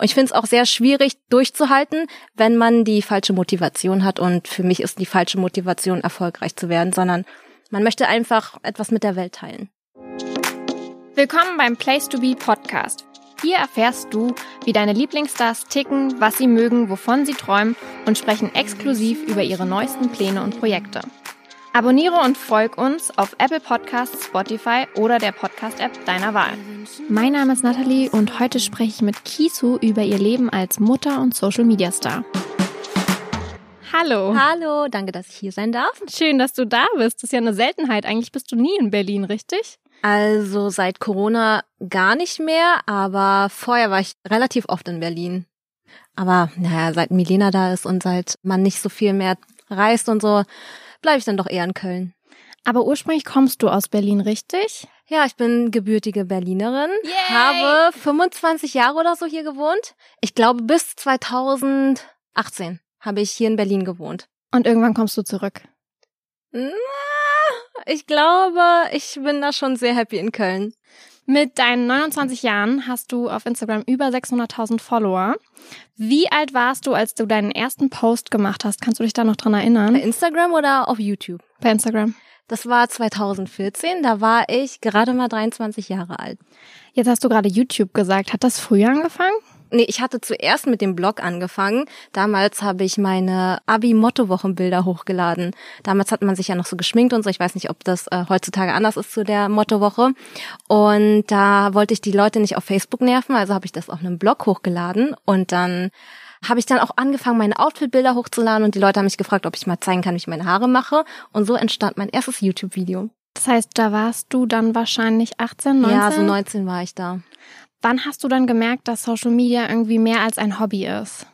Und ich finde es auch sehr schwierig durchzuhalten, wenn man die falsche Motivation hat. Und für mich ist die falsche Motivation, erfolgreich zu werden, sondern man möchte einfach etwas mit der Welt teilen. Willkommen beim Place to Be Podcast. Hier erfährst du, wie deine Lieblingsstars ticken, was sie mögen, wovon sie träumen und sprechen exklusiv über ihre neuesten Pläne und Projekte. Abonniere und folg uns auf Apple Podcasts, Spotify oder der Podcast-App deiner Wahl. Mein Name ist Nathalie und heute spreche ich mit Kisu über ihr Leben als Mutter und Social Media Star. Hallo. Hallo, danke, dass ich hier sein darf. Schön, dass du da bist. Das ist ja eine Seltenheit. Eigentlich bist du nie in Berlin, richtig? Also seit Corona gar nicht mehr, aber vorher war ich relativ oft in Berlin. Aber naja, seit Milena da ist und seit man nicht so viel mehr reist und so, bleibe ich dann doch eher in Köln. Aber ursprünglich kommst du aus Berlin, richtig? Ja, ich bin gebürtige Berlinerin, Yay! habe 25 Jahre oder so hier gewohnt. Ich glaube, bis 2018 habe ich hier in Berlin gewohnt. Und irgendwann kommst du zurück. Na, Ich glaube, ich bin da schon sehr happy in Köln. Mit deinen 29 Jahren hast du auf Instagram über 600.000 Follower. Wie alt warst du, als du deinen ersten Post gemacht hast? Kannst du dich da noch dran Bei erinnern? Instagram oder auf YouTube? Bei Instagram. Das war 2014, da war ich gerade mal 23 Jahre alt. Jetzt hast du gerade YouTube gesagt. Hat das früher angefangen? Nee, ich hatte zuerst mit dem Blog angefangen. Damals habe ich meine Abi-Motto-Wochenbilder hochgeladen. Damals hat man sich ja noch so geschminkt und so. Ich weiß nicht, ob das äh, heutzutage anders ist zu der Motto-Woche. Und da wollte ich die Leute nicht auf Facebook nerven, also habe ich das auf einem Blog hochgeladen. Und dann habe ich dann auch angefangen, meine Outfit-Bilder hochzuladen und die Leute haben mich gefragt, ob ich mal zeigen kann, wie ich meine Haare mache. Und so entstand mein erstes YouTube-Video. Das heißt, da warst du dann wahrscheinlich 18, 19? Ja, so 19 war ich da. Wann hast du dann gemerkt, dass Social Media irgendwie mehr als ein Hobby ist?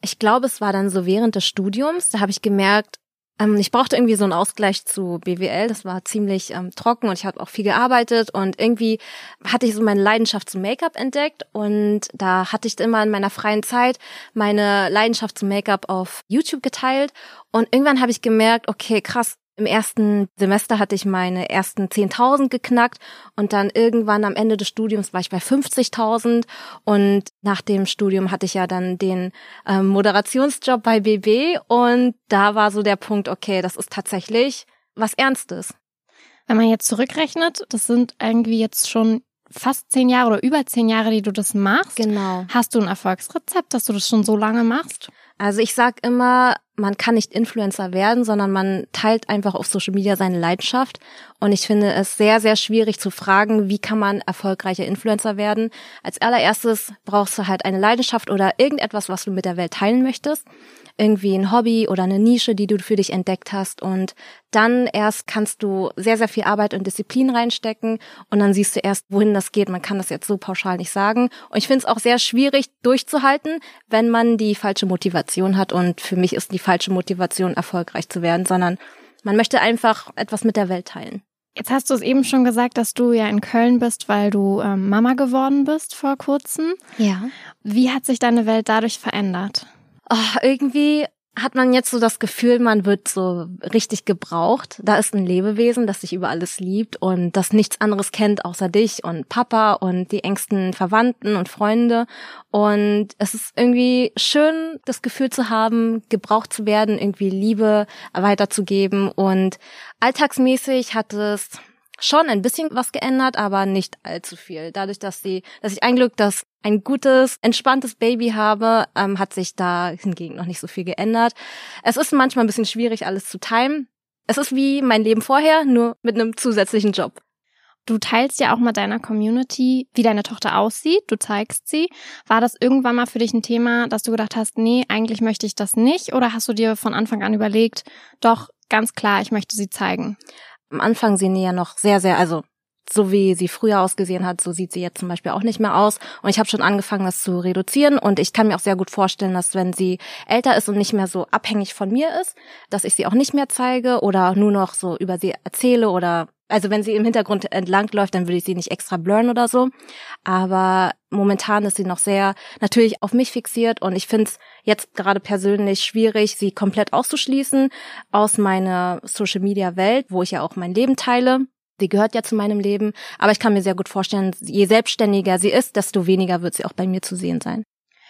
Ich glaube, es war dann so während des Studiums. Da habe ich gemerkt, ähm, ich brauchte irgendwie so einen Ausgleich zu BWL. Das war ziemlich ähm, trocken und ich habe auch viel gearbeitet und irgendwie hatte ich so meine Leidenschaft zum Make-up entdeckt und da hatte ich immer in meiner freien Zeit meine Leidenschaft zum Make-up auf YouTube geteilt und irgendwann habe ich gemerkt, okay, krass. Im ersten Semester hatte ich meine ersten 10.000 geknackt und dann irgendwann am Ende des Studiums war ich bei 50.000 und nach dem Studium hatte ich ja dann den ähm, Moderationsjob bei BB und da war so der Punkt, okay, das ist tatsächlich was Ernstes. Wenn man jetzt zurückrechnet, das sind irgendwie jetzt schon fast zehn Jahre oder über zehn Jahre, die du das machst. Genau. Hast du ein Erfolgsrezept, dass du das schon so lange machst? Also ich sag immer, man kann nicht Influencer werden, sondern man teilt einfach auf Social Media seine Leidenschaft. Und ich finde es sehr, sehr schwierig zu fragen, wie kann man erfolgreicher Influencer werden. Als allererstes brauchst du halt eine Leidenschaft oder irgendetwas, was du mit der Welt teilen möchtest. Irgendwie ein Hobby oder eine Nische, die du für dich entdeckt hast. Und dann erst kannst du sehr, sehr viel Arbeit und Disziplin reinstecken. Und dann siehst du erst, wohin das geht. Man kann das jetzt so pauschal nicht sagen. Und ich finde es auch sehr schwierig durchzuhalten, wenn man die falsche Motivation hat. Und für mich ist die falsche Motivation, erfolgreich zu werden, sondern man möchte einfach etwas mit der Welt teilen. Jetzt hast du es eben schon gesagt, dass du ja in Köln bist, weil du ähm, Mama geworden bist vor kurzem. Ja. Wie hat sich deine Welt dadurch verändert? Oh, irgendwie hat man jetzt so das Gefühl, man wird so richtig gebraucht. Da ist ein Lebewesen, das dich über alles liebt und das nichts anderes kennt außer dich und Papa und die engsten Verwandten und Freunde. Und es ist irgendwie schön, das Gefühl zu haben, gebraucht zu werden, irgendwie Liebe weiterzugeben. Und alltagsmäßig hat es schon ein bisschen was geändert, aber nicht allzu viel. Dadurch, dass sie, dass ich ein Glück, dass ein gutes, entspanntes Baby habe, ähm, hat sich da hingegen noch nicht so viel geändert. Es ist manchmal ein bisschen schwierig, alles zu timen. Es ist wie mein Leben vorher, nur mit einem zusätzlichen Job. Du teilst ja auch mit deiner Community, wie deine Tochter aussieht. Du zeigst sie. War das irgendwann mal für dich ein Thema, dass du gedacht hast, nee, eigentlich möchte ich das nicht? Oder hast du dir von Anfang an überlegt, doch, ganz klar, ich möchte sie zeigen? Am Anfang sehen die ja noch sehr, sehr, also so wie sie früher ausgesehen hat, so sieht sie jetzt zum Beispiel auch nicht mehr aus. Und ich habe schon angefangen, das zu reduzieren. Und ich kann mir auch sehr gut vorstellen, dass wenn sie älter ist und nicht mehr so abhängig von mir ist, dass ich sie auch nicht mehr zeige oder nur noch so über sie erzähle oder also wenn sie im Hintergrund entlang läuft, dann würde ich sie nicht extra blurren oder so. Aber momentan ist sie noch sehr natürlich auf mich fixiert und ich finde es jetzt gerade persönlich schwierig, sie komplett auszuschließen aus meiner Social Media Welt, wo ich ja auch mein Leben teile. Sie gehört ja zu meinem Leben, aber ich kann mir sehr gut vorstellen, je selbstständiger sie ist, desto weniger wird sie auch bei mir zu sehen sein.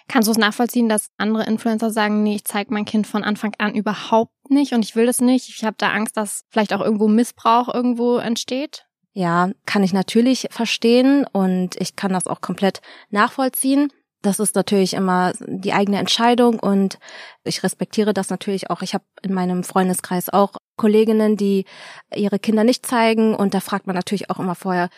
Kannst du es nachvollziehen, dass andere Influencer sagen, nee, ich zeige mein Kind von Anfang an überhaupt nicht und ich will das nicht. Ich habe da Angst, dass vielleicht auch irgendwo Missbrauch irgendwo entsteht? Ja, kann ich natürlich verstehen und ich kann das auch komplett nachvollziehen. Das ist natürlich immer die eigene Entscheidung und ich respektiere das natürlich auch. Ich habe in meinem Freundeskreis auch Kolleginnen, die ihre Kinder nicht zeigen und da fragt man natürlich auch immer vorher,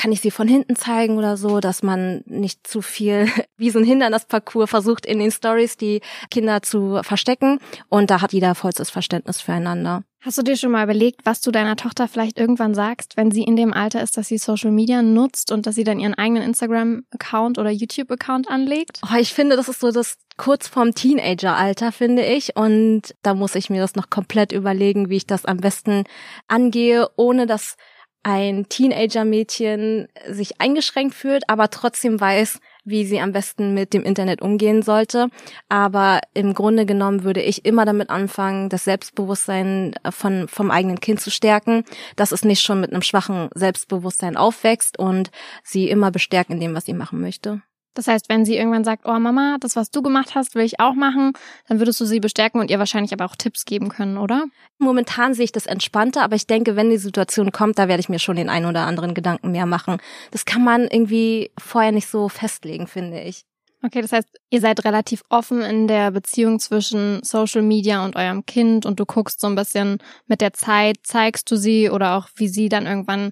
kann ich sie von hinten zeigen oder so, dass man nicht zu viel wie so ein Hindernisparcours versucht in den Stories die Kinder zu verstecken und da hat jeder vollstes Verständnis füreinander. Hast du dir schon mal überlegt, was du deiner Tochter vielleicht irgendwann sagst, wenn sie in dem Alter ist, dass sie Social Media nutzt und dass sie dann ihren eigenen Instagram-Account oder YouTube-Account anlegt? Oh, ich finde, das ist so das kurz vorm Teenager-Alter, finde ich. Und da muss ich mir das noch komplett überlegen, wie ich das am besten angehe, ohne dass ein Teenager-Mädchen sich eingeschränkt fühlt, aber trotzdem weiß, wie sie am besten mit dem Internet umgehen sollte. Aber im Grunde genommen würde ich immer damit anfangen, das Selbstbewusstsein von, vom eigenen Kind zu stärken, dass es nicht schon mit einem schwachen Selbstbewusstsein aufwächst und sie immer bestärken in dem, was sie machen möchte. Das heißt, wenn sie irgendwann sagt, oh Mama, das, was du gemacht hast, will ich auch machen, dann würdest du sie bestärken und ihr wahrscheinlich aber auch Tipps geben können, oder? Momentan sehe ich das entspannter, aber ich denke, wenn die Situation kommt, da werde ich mir schon den einen oder anderen Gedanken mehr machen. Das kann man irgendwie vorher nicht so festlegen, finde ich. Okay, das heißt, ihr seid relativ offen in der Beziehung zwischen Social Media und eurem Kind und du guckst so ein bisschen mit der Zeit, zeigst du sie oder auch wie sie dann irgendwann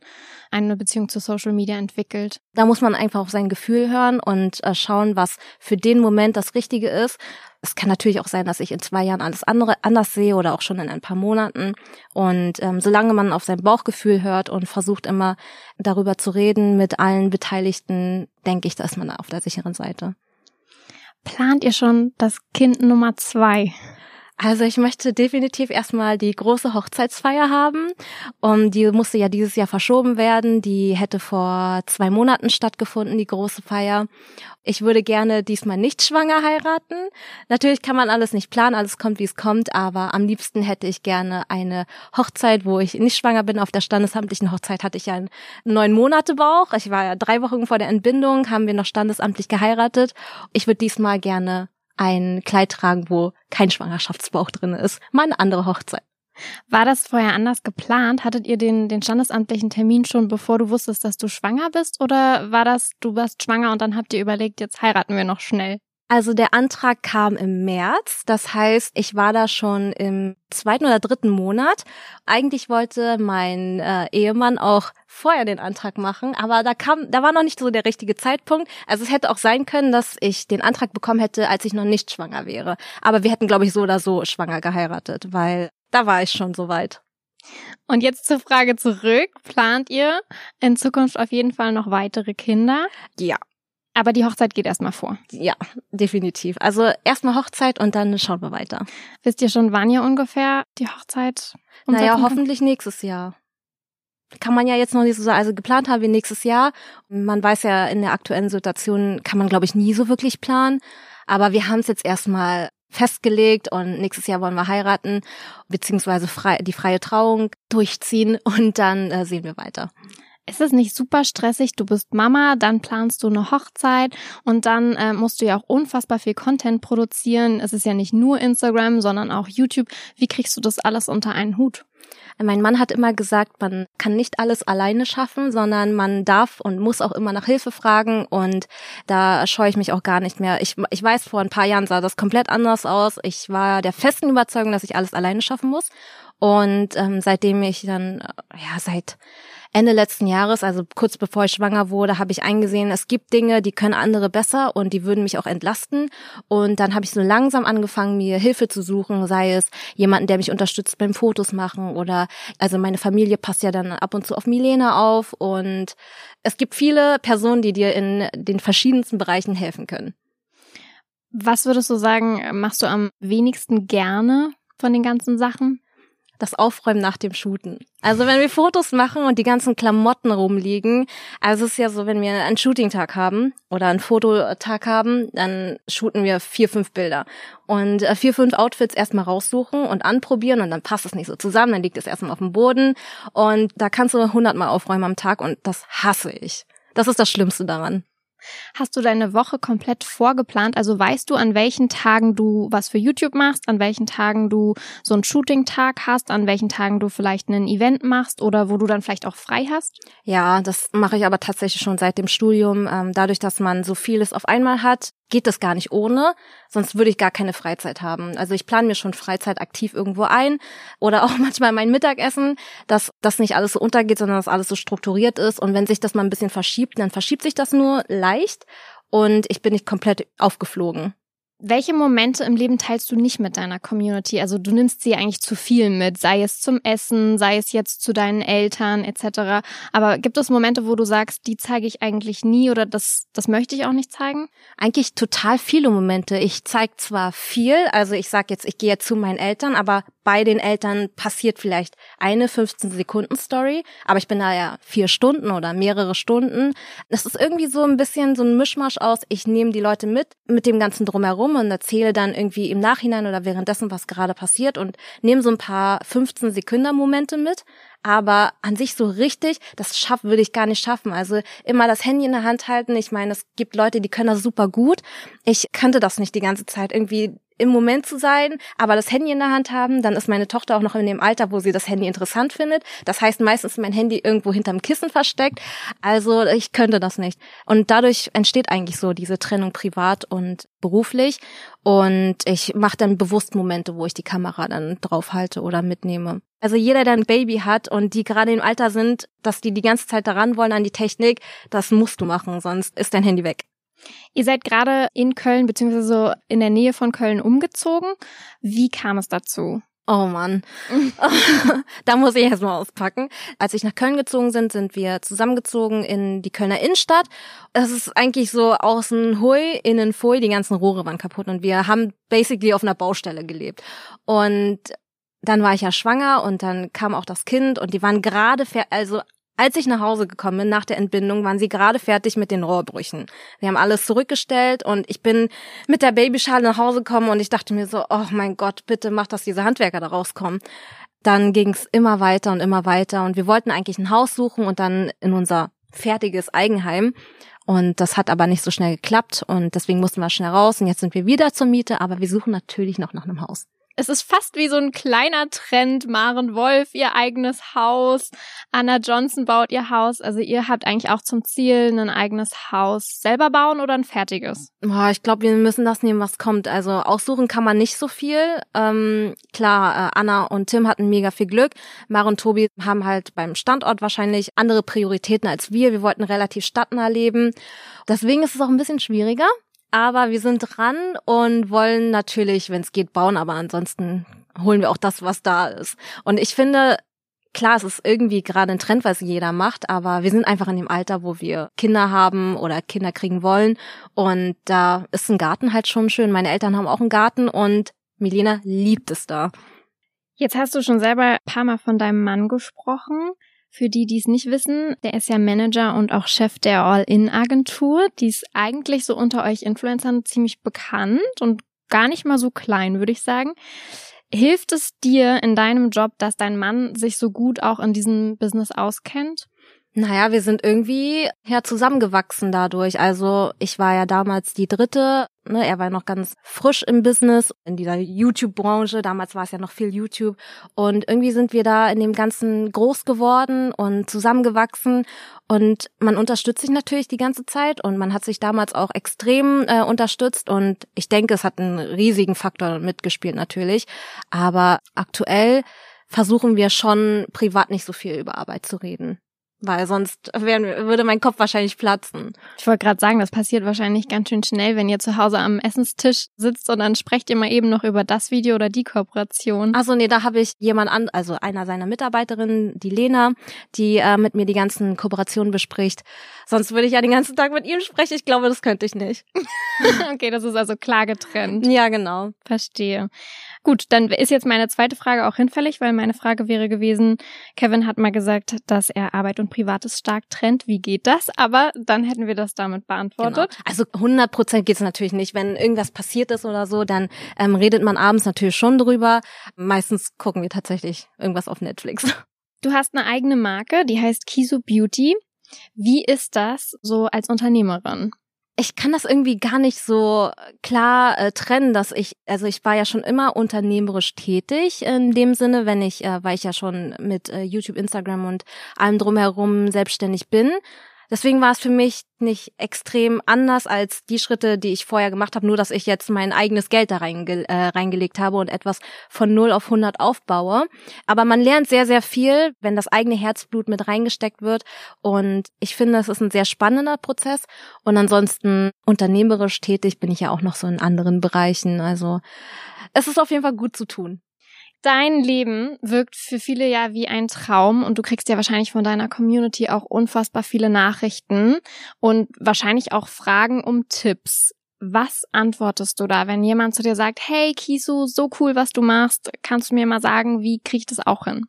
eine Beziehung zu Social Media entwickelt. Da muss man einfach auf sein Gefühl hören und äh, schauen, was für den Moment das Richtige ist. Es kann natürlich auch sein, dass ich in zwei Jahren alles andere anders sehe oder auch schon in ein paar Monaten. Und ähm, solange man auf sein Bauchgefühl hört und versucht immer darüber zu reden mit allen Beteiligten, denke ich, da ist man auf der sicheren Seite. Plant ihr schon das Kind Nummer zwei? Also ich möchte definitiv erstmal die große Hochzeitsfeier haben. Um, die musste ja dieses Jahr verschoben werden. Die hätte vor zwei Monaten stattgefunden, die große Feier. Ich würde gerne diesmal nicht schwanger heiraten. Natürlich kann man alles nicht planen, alles kommt, wie es kommt, aber am liebsten hätte ich gerne eine Hochzeit, wo ich nicht schwanger bin. Auf der standesamtlichen Hochzeit hatte ich ja einen neun Monate Bauch. Ich war ja drei Wochen vor der Entbindung, haben wir noch standesamtlich geheiratet. Ich würde diesmal gerne ein Kleid tragen, wo kein Schwangerschaftsbauch drin ist. Mal eine andere Hochzeit. War das vorher anders geplant? Hattet ihr den, den standesamtlichen Termin schon, bevor du wusstest, dass du schwanger bist? Oder war das, du warst schwanger und dann habt ihr überlegt, jetzt heiraten wir noch schnell? Also der Antrag kam im März, das heißt, ich war da schon im zweiten oder dritten Monat. Eigentlich wollte mein äh, Ehemann auch vorher den Antrag machen, aber da kam, da war noch nicht so der richtige Zeitpunkt. Also es hätte auch sein können, dass ich den Antrag bekommen hätte, als ich noch nicht schwanger wäre. Aber wir hätten, glaube ich, so oder so schwanger geheiratet, weil da war ich schon so weit. Und jetzt zur Frage zurück. Plant ihr in Zukunft auf jeden Fall noch weitere Kinder? Ja. Aber die Hochzeit geht erstmal vor. Ja, definitiv. Also erstmal Hochzeit und dann schauen wir weiter. Wisst ihr schon, wann ihr ungefähr die Hochzeit Naja, hoffentlich nächstes Jahr. Kann man ja jetzt noch nicht so sagen. Also geplant haben wir nächstes Jahr. Man weiß ja, in der aktuellen Situation kann man, glaube ich, nie so wirklich planen. Aber wir haben es jetzt erstmal festgelegt und nächstes Jahr wollen wir heiraten, beziehungsweise frei, die freie Trauung durchziehen und dann äh, sehen wir weiter. Ist es nicht super stressig? Du bist Mama, dann planst du eine Hochzeit und dann äh, musst du ja auch unfassbar viel Content produzieren. Es ist ja nicht nur Instagram, sondern auch YouTube. Wie kriegst du das alles unter einen Hut? Mein Mann hat immer gesagt, man kann nicht alles alleine schaffen, sondern man darf und muss auch immer nach Hilfe fragen und da scheue ich mich auch gar nicht mehr. Ich, ich weiß, vor ein paar Jahren sah das komplett anders aus. Ich war der festen Überzeugung, dass ich alles alleine schaffen muss und ähm, seitdem ich dann, ja, seit Ende letzten Jahres, also kurz bevor ich schwanger wurde, habe ich eingesehen, es gibt Dinge, die können andere besser und die würden mich auch entlasten. Und dann habe ich so langsam angefangen, mir Hilfe zu suchen, sei es jemanden, der mich unterstützt beim Fotos machen oder also meine Familie passt ja dann ab und zu auf Milena auf und es gibt viele Personen, die dir in den verschiedensten Bereichen helfen können. Was würdest du sagen, machst du am wenigsten gerne von den ganzen Sachen? Das Aufräumen nach dem Shooten. Also wenn wir Fotos machen und die ganzen Klamotten rumliegen, also es ist ja so, wenn wir einen Shooting-Tag haben oder einen Fototag haben, dann shooten wir vier, fünf Bilder. Und äh, vier, fünf Outfits erstmal raussuchen und anprobieren und dann passt es nicht so zusammen, dann liegt es erstmal auf dem Boden und da kannst du hundertmal aufräumen am Tag und das hasse ich. Das ist das Schlimmste daran. Hast du deine Woche komplett vorgeplant? Also weißt du, an welchen Tagen du was für YouTube machst, an welchen Tagen du so einen Shooting-Tag hast, an welchen Tagen du vielleicht ein Event machst oder wo du dann vielleicht auch frei hast? Ja, das mache ich aber tatsächlich schon seit dem Studium. Ähm, dadurch, dass man so vieles auf einmal hat, geht das gar nicht ohne, sonst würde ich gar keine Freizeit haben. Also ich plane mir schon Freizeit aktiv irgendwo ein oder auch manchmal mein Mittagessen, dass das nicht alles so untergeht, sondern dass alles so strukturiert ist. Und wenn sich das mal ein bisschen verschiebt, dann verschiebt sich das nur leicht und ich bin nicht komplett aufgeflogen. Welche Momente im Leben teilst du nicht mit deiner Community? Also du nimmst sie eigentlich zu viel mit, sei es zum Essen, sei es jetzt zu deinen Eltern etc. Aber gibt es Momente, wo du sagst, die zeige ich eigentlich nie oder das, das möchte ich auch nicht zeigen? Eigentlich total viele Momente. Ich zeige zwar viel, also ich sage jetzt, ich gehe zu meinen Eltern, aber bei den Eltern passiert vielleicht eine 15 Sekunden Story, aber ich bin da ja vier Stunden oder mehrere Stunden. Das ist irgendwie so ein bisschen so ein Mischmasch aus, ich nehme die Leute mit, mit dem ganzen drumherum und erzähle dann irgendwie im Nachhinein oder währenddessen, was gerade passiert und nehme so ein paar 15 Sekunden Momente mit. Aber an sich so richtig, das schaff, würde ich gar nicht schaffen. Also immer das Handy in der Hand halten. Ich meine, es gibt Leute, die können das super gut. Ich könnte das nicht die ganze Zeit irgendwie im Moment zu sein, aber das Handy in der Hand haben, dann ist meine Tochter auch noch in dem Alter, wo sie das Handy interessant findet. Das heißt, meistens ist mein Handy irgendwo hinterm Kissen versteckt. Also ich könnte das nicht. Und dadurch entsteht eigentlich so diese Trennung privat und beruflich. Und ich mache dann bewusst Momente, wo ich die Kamera dann draufhalte oder mitnehme. Also jeder, der ein Baby hat und die gerade im Alter sind, dass die die ganze Zeit daran wollen an die Technik, das musst du machen, sonst ist dein Handy weg. Ihr seid gerade in Köln beziehungsweise in der Nähe von Köln umgezogen. Wie kam es dazu? Oh Mann, da muss ich erstmal auspacken. Als ich nach Köln gezogen sind, sind wir zusammengezogen in die Kölner Innenstadt. Es ist eigentlich so außen hui, innen fui, die ganzen Rohre waren kaputt und wir haben basically auf einer Baustelle gelebt. Und dann war ich ja schwanger und dann kam auch das Kind und die waren gerade, also als ich nach Hause gekommen bin nach der Entbindung, waren sie gerade fertig mit den Rohrbrüchen. Wir haben alles zurückgestellt und ich bin mit der Babyschale nach Hause gekommen und ich dachte mir so, oh mein Gott, bitte mach, dass diese Handwerker da rauskommen. Dann ging es immer weiter und immer weiter und wir wollten eigentlich ein Haus suchen und dann in unser fertiges Eigenheim. Und das hat aber nicht so schnell geklappt und deswegen mussten wir schnell raus und jetzt sind wir wieder zur Miete, aber wir suchen natürlich noch nach einem Haus. Es ist fast wie so ein kleiner Trend. Maren Wolf, ihr eigenes Haus. Anna Johnson baut ihr Haus. Also ihr habt eigentlich auch zum Ziel, ein eigenes Haus selber bauen oder ein fertiges? Boah, ich glaube, wir müssen das nehmen, was kommt. Also aussuchen kann man nicht so viel. Ähm, klar, äh, Anna und Tim hatten mega viel Glück. Maren und Tobi haben halt beim Standort wahrscheinlich andere Prioritäten als wir. Wir wollten relativ stadtnah leben. Deswegen ist es auch ein bisschen schwieriger. Aber wir sind dran und wollen natürlich, wenn es geht, bauen, aber ansonsten holen wir auch das, was da ist. Und ich finde, klar, es ist irgendwie gerade ein Trend, was jeder macht, aber wir sind einfach in dem Alter, wo wir Kinder haben oder Kinder kriegen wollen. Und da ist ein Garten halt schon schön. Meine Eltern haben auch einen Garten und Milena liebt es da. Jetzt hast du schon selber ein paar Mal von deinem Mann gesprochen. Für die, die es nicht wissen, der ist ja Manager und auch Chef der All-In-Agentur. Die ist eigentlich so unter euch Influencern ziemlich bekannt und gar nicht mal so klein, würde ich sagen. Hilft es dir in deinem Job, dass dein Mann sich so gut auch in diesem Business auskennt? Naja, wir sind irgendwie ja zusammengewachsen dadurch. Also ich war ja damals die dritte, ne, er war noch ganz frisch im Business, in dieser YouTube-Branche. Damals war es ja noch viel YouTube. Und irgendwie sind wir da in dem Ganzen groß geworden und zusammengewachsen. Und man unterstützt sich natürlich die ganze Zeit und man hat sich damals auch extrem äh, unterstützt. Und ich denke, es hat einen riesigen Faktor mitgespielt natürlich. Aber aktuell versuchen wir schon privat nicht so viel über Arbeit zu reden weil sonst wär, würde mein Kopf wahrscheinlich platzen. Ich wollte gerade sagen, das passiert wahrscheinlich ganz schön schnell, wenn ihr zu Hause am Essenstisch sitzt und dann sprecht ihr mal eben noch über das Video oder die Kooperation. Also nee, da habe ich jemand an, also einer seiner Mitarbeiterinnen, die Lena, die äh, mit mir die ganzen Kooperationen bespricht. Sonst würde ich ja den ganzen Tag mit ihm sprechen. Ich glaube, das könnte ich nicht. okay, das ist also klar getrennt. Ja, genau. Verstehe. Gut, dann ist jetzt meine zweite Frage auch hinfällig, weil meine Frage wäre gewesen, Kevin hat mal gesagt, dass er Arbeit und Privates stark trennt. Wie geht das? Aber dann hätten wir das damit beantwortet. Genau. Also 100 Prozent geht es natürlich nicht. Wenn irgendwas passiert ist oder so, dann ähm, redet man abends natürlich schon drüber. Meistens gucken wir tatsächlich irgendwas auf Netflix. Du hast eine eigene Marke, die heißt Kiso Beauty. Wie ist das so als Unternehmerin? Ich kann das irgendwie gar nicht so klar äh, trennen, dass ich, also ich war ja schon immer unternehmerisch tätig in dem Sinne, wenn ich, äh, weil ich ja schon mit äh, YouTube, Instagram und allem drumherum selbstständig bin. Deswegen war es für mich nicht extrem anders als die Schritte, die ich vorher gemacht habe, nur dass ich jetzt mein eigenes Geld da reinge äh, reingelegt habe und etwas von 0 auf 100 aufbaue. Aber man lernt sehr, sehr viel, wenn das eigene Herzblut mit reingesteckt wird. Und ich finde, es ist ein sehr spannender Prozess. Und ansonsten unternehmerisch tätig bin ich ja auch noch so in anderen Bereichen. Also es ist auf jeden Fall gut zu tun. Dein Leben wirkt für viele ja wie ein Traum und du kriegst ja wahrscheinlich von deiner Community auch unfassbar viele Nachrichten und wahrscheinlich auch Fragen um Tipps. Was antwortest du da, wenn jemand zu dir sagt, hey Kisu, so cool, was du machst, kannst du mir mal sagen, wie krieg ich das auch hin?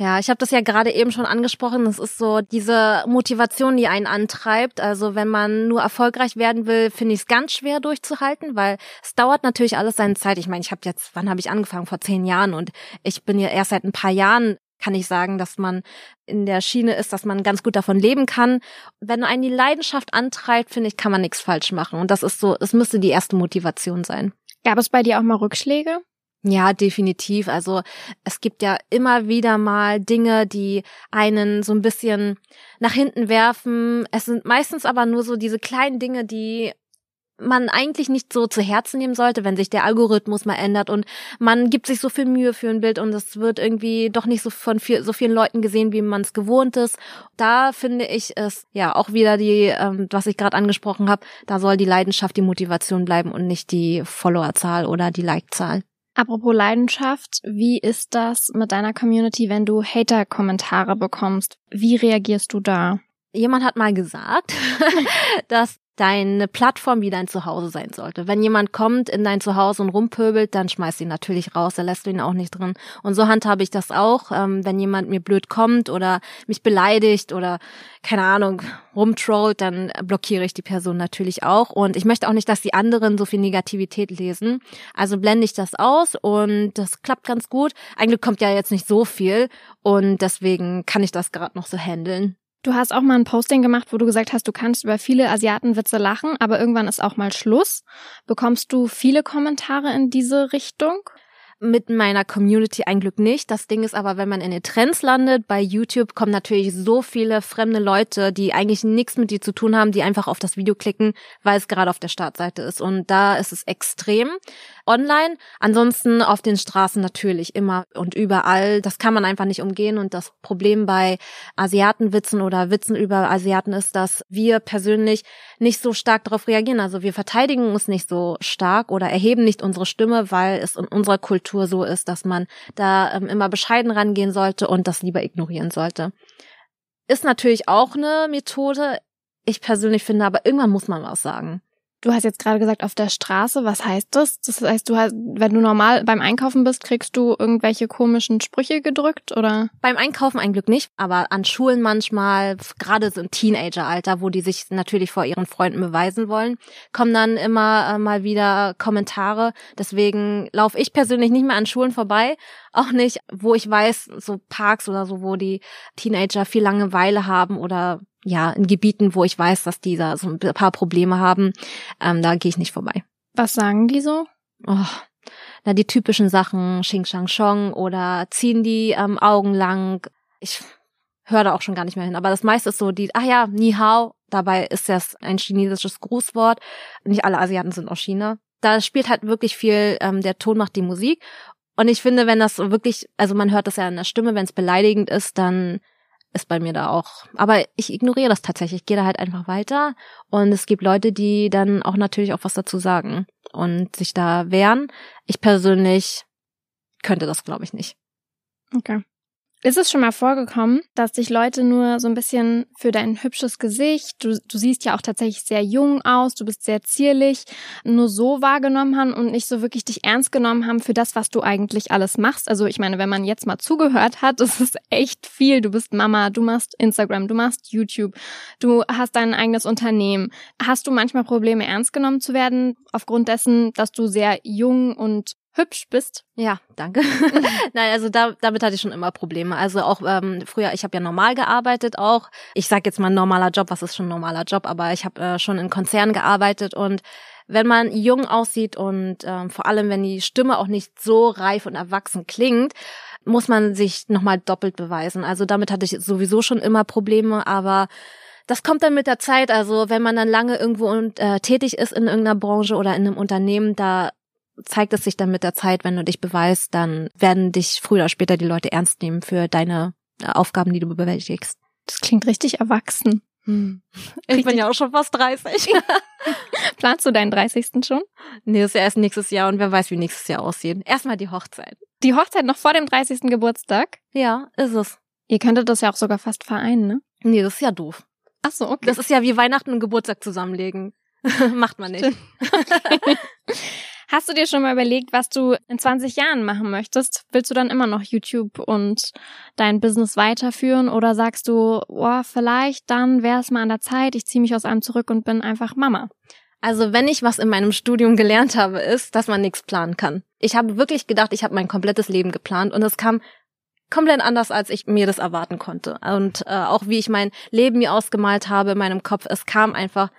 Ja, ich habe das ja gerade eben schon angesprochen. Das ist so diese Motivation, die einen antreibt. Also wenn man nur erfolgreich werden will, finde ich es ganz schwer durchzuhalten, weil es dauert natürlich alles seine Zeit. Ich meine, ich habe jetzt, wann habe ich angefangen? Vor zehn Jahren und ich bin ja erst seit ein paar Jahren kann ich sagen, dass man in der Schiene ist, dass man ganz gut davon leben kann. Wenn einen die Leidenschaft antreibt, finde ich, kann man nichts falsch machen. Und das ist so, es müsste die erste Motivation sein. Gab es bei dir auch mal Rückschläge? Ja, definitiv. Also es gibt ja immer wieder mal Dinge, die einen so ein bisschen nach hinten werfen. Es sind meistens aber nur so diese kleinen Dinge, die man eigentlich nicht so zu Herzen nehmen sollte, wenn sich der Algorithmus mal ändert und man gibt sich so viel Mühe für ein Bild und es wird irgendwie doch nicht so von viel, so vielen Leuten gesehen, wie man es gewohnt ist. Da finde ich es ja auch wieder die, ähm, was ich gerade angesprochen habe, da soll die Leidenschaft, die Motivation bleiben und nicht die Followerzahl oder die Likezahl. Apropos Leidenschaft, wie ist das mit deiner Community, wenn du Hater-Kommentare bekommst? Wie reagierst du da? Jemand hat mal gesagt, dass deine Plattform wie dein Zuhause sein sollte. Wenn jemand kommt in dein Zuhause und rumpöbelt, dann schmeißt ihn natürlich raus, da lässt du ihn auch nicht drin. Und so handhabe ich das auch. Ähm, wenn jemand mir blöd kommt oder mich beleidigt oder keine Ahnung, rumtrollt, dann blockiere ich die Person natürlich auch. Und ich möchte auch nicht, dass die anderen so viel Negativität lesen. Also blende ich das aus und das klappt ganz gut. Eigentlich kommt ja jetzt nicht so viel und deswegen kann ich das gerade noch so handeln. Du hast auch mal ein Posting gemacht, wo du gesagt hast, du kannst über viele Asiatenwitze lachen, aber irgendwann ist auch mal Schluss. Bekommst du viele Kommentare in diese Richtung? Mit meiner Community ein Glück nicht. Das Ding ist aber, wenn man in den Trends landet, bei YouTube kommen natürlich so viele fremde Leute, die eigentlich nichts mit dir zu tun haben, die einfach auf das Video klicken, weil es gerade auf der Startseite ist. Und da ist es extrem online. Ansonsten auf den Straßen natürlich immer und überall. Das kann man einfach nicht umgehen. Und das Problem bei Asiatenwitzen oder Witzen über Asiaten ist, dass wir persönlich nicht so stark darauf reagieren. Also wir verteidigen uns nicht so stark oder erheben nicht unsere Stimme, weil es in unserer Kultur so ist, dass man da ähm, immer bescheiden rangehen sollte und das lieber ignorieren sollte. Ist natürlich auch eine Methode. Ich persönlich finde, aber irgendwann muss man was sagen. Du hast jetzt gerade gesagt, auf der Straße. Was heißt das? Das heißt, du hast, wenn du normal beim Einkaufen bist, kriegst du irgendwelche komischen Sprüche gedrückt oder? Beim Einkaufen ein Glück nicht, aber an Schulen manchmal, gerade so im Teenageralter, wo die sich natürlich vor ihren Freunden beweisen wollen, kommen dann immer äh, mal wieder Kommentare. Deswegen laufe ich persönlich nicht mehr an Schulen vorbei. Auch nicht, wo ich weiß, so Parks oder so, wo die Teenager viel Langeweile haben oder ja, in Gebieten, wo ich weiß, dass die da so ein paar Probleme haben, ähm, da gehe ich nicht vorbei. Was sagen die so? Oh, na, die typischen Sachen, Xing Shang Shong oder ziehen die ähm, Augen lang. Ich höre da auch schon gar nicht mehr hin. Aber das meiste ist so die, ach ja, Ni Hao. Dabei ist das ein chinesisches Grußwort. Nicht alle Asiaten sind aus China. Da spielt halt wirklich viel, ähm, der Ton macht die Musik. Und ich finde, wenn das wirklich, also man hört das ja in der Stimme, wenn es beleidigend ist, dann ist bei mir da auch. Aber ich ignoriere das tatsächlich. Ich gehe da halt einfach weiter. Und es gibt Leute, die dann auch natürlich auch was dazu sagen und sich da wehren. Ich persönlich könnte das, glaube ich, nicht. Okay. Ist es schon mal vorgekommen, dass dich Leute nur so ein bisschen für dein hübsches Gesicht, du, du siehst ja auch tatsächlich sehr jung aus, du bist sehr zierlich, nur so wahrgenommen haben und nicht so wirklich dich ernst genommen haben für das, was du eigentlich alles machst? Also ich meine, wenn man jetzt mal zugehört hat, das ist echt viel. Du bist Mama, du machst Instagram, du machst YouTube, du hast dein eigenes Unternehmen. Hast du manchmal Probleme, ernst genommen zu werden, aufgrund dessen, dass du sehr jung und hübsch bist. Ja, danke. Nein, also da, damit hatte ich schon immer Probleme. Also auch ähm, früher, ich habe ja normal gearbeitet auch. Ich sage jetzt mal normaler Job, was ist schon ein normaler Job, aber ich habe äh, schon in Konzernen gearbeitet und wenn man jung aussieht und ähm, vor allem, wenn die Stimme auch nicht so reif und erwachsen klingt, muss man sich nochmal doppelt beweisen. Also damit hatte ich sowieso schon immer Probleme, aber das kommt dann mit der Zeit. Also wenn man dann lange irgendwo und, äh, tätig ist in irgendeiner Branche oder in einem Unternehmen, da zeigt es sich dann mit der Zeit, wenn du dich beweist, dann werden dich früher oder später die Leute ernst nehmen für deine äh, Aufgaben, die du bewältigst. Das klingt richtig erwachsen. Hm. Ich bin ja auch schon fast 30. Planst du deinen 30. schon? Nee, das ist ja erst nächstes Jahr und wer weiß, wie nächstes Jahr aussieht. Erstmal die Hochzeit. Die Hochzeit noch vor dem 30. Geburtstag? Ja, ist es. Ihr könntet das ja auch sogar fast vereinen, ne? Nee, das ist ja doof. Ach so, okay. Das ist ja wie Weihnachten und Geburtstag zusammenlegen. Macht man nicht. Hast du dir schon mal überlegt, was du in 20 Jahren machen möchtest? Willst du dann immer noch YouTube und dein Business weiterführen oder sagst du, oh, vielleicht dann wäre es mal an der Zeit, ich ziehe mich aus allem zurück und bin einfach Mama? Also wenn ich was in meinem Studium gelernt habe, ist, dass man nichts planen kann. Ich habe wirklich gedacht, ich habe mein komplettes Leben geplant und es kam komplett anders, als ich mir das erwarten konnte. Und äh, auch wie ich mein Leben mir ausgemalt habe in meinem Kopf, es kam einfach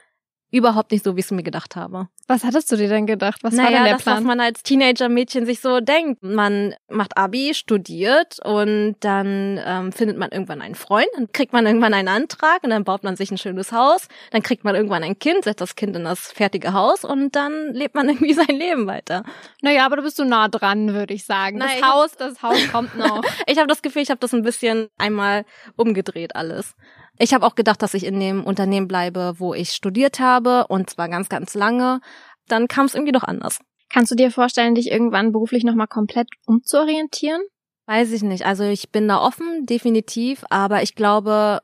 überhaupt nicht so, wie ich es mir gedacht habe. Was hattest du dir denn gedacht? Was naja, war denn der das, Plan? was man als Teenager-Mädchen sich so denkt. Man macht Abi, studiert und dann ähm, findet man irgendwann einen Freund, dann kriegt man irgendwann einen Antrag und dann baut man sich ein schönes Haus, dann kriegt man irgendwann ein Kind, setzt das Kind in das fertige Haus und dann lebt man irgendwie sein Leben weiter. naja, aber du bist so nah dran, würde ich sagen. Nein, das Haus, das Haus kommt noch. Ich habe das Gefühl, ich habe das ein bisschen einmal umgedreht alles. Ich habe auch gedacht, dass ich in dem Unternehmen bleibe, wo ich studiert habe und zwar ganz, ganz lange. Dann kam es irgendwie doch anders. Kannst du dir vorstellen, dich irgendwann beruflich nochmal komplett umzuorientieren? Weiß ich nicht. Also ich bin da offen, definitiv, aber ich glaube,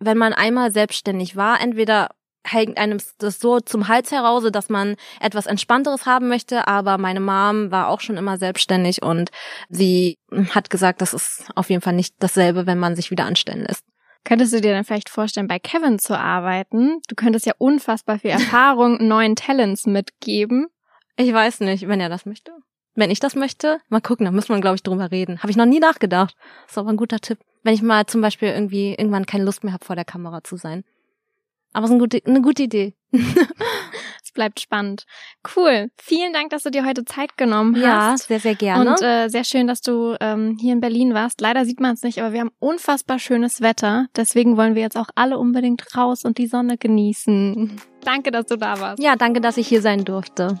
wenn man einmal selbstständig war, entweder hängt einem das so zum Hals heraus, dass man etwas Entspannteres haben möchte, aber meine Mom war auch schon immer selbstständig und sie hat gesagt, das ist auf jeden Fall nicht dasselbe, wenn man sich wieder anstellen lässt. Könntest du dir dann vielleicht vorstellen, bei Kevin zu arbeiten? Du könntest ja unfassbar viel Erfahrung, neuen Talents mitgeben. Ich weiß nicht, wenn er das möchte. Wenn ich das möchte, mal gucken, da muss man, glaube ich, drüber reden. Habe ich noch nie nachgedacht. Ist aber ein guter Tipp. Wenn ich mal zum Beispiel irgendwie irgendwann keine Lust mehr habe, vor der Kamera zu sein. Aber es ist eine gute, eine gute Idee. Es bleibt spannend. Cool. Vielen Dank, dass du dir heute Zeit genommen Ja, hast. sehr, sehr gerne. Und äh, sehr schön, dass du ähm, hier in Berlin warst. Leider sieht man es nicht, aber wir haben unfassbar schönes Wetter. Deswegen wollen wir jetzt auch alle unbedingt raus und die Sonne genießen. Danke, dass du da warst. ja, danke, dass ich hier sein durfte.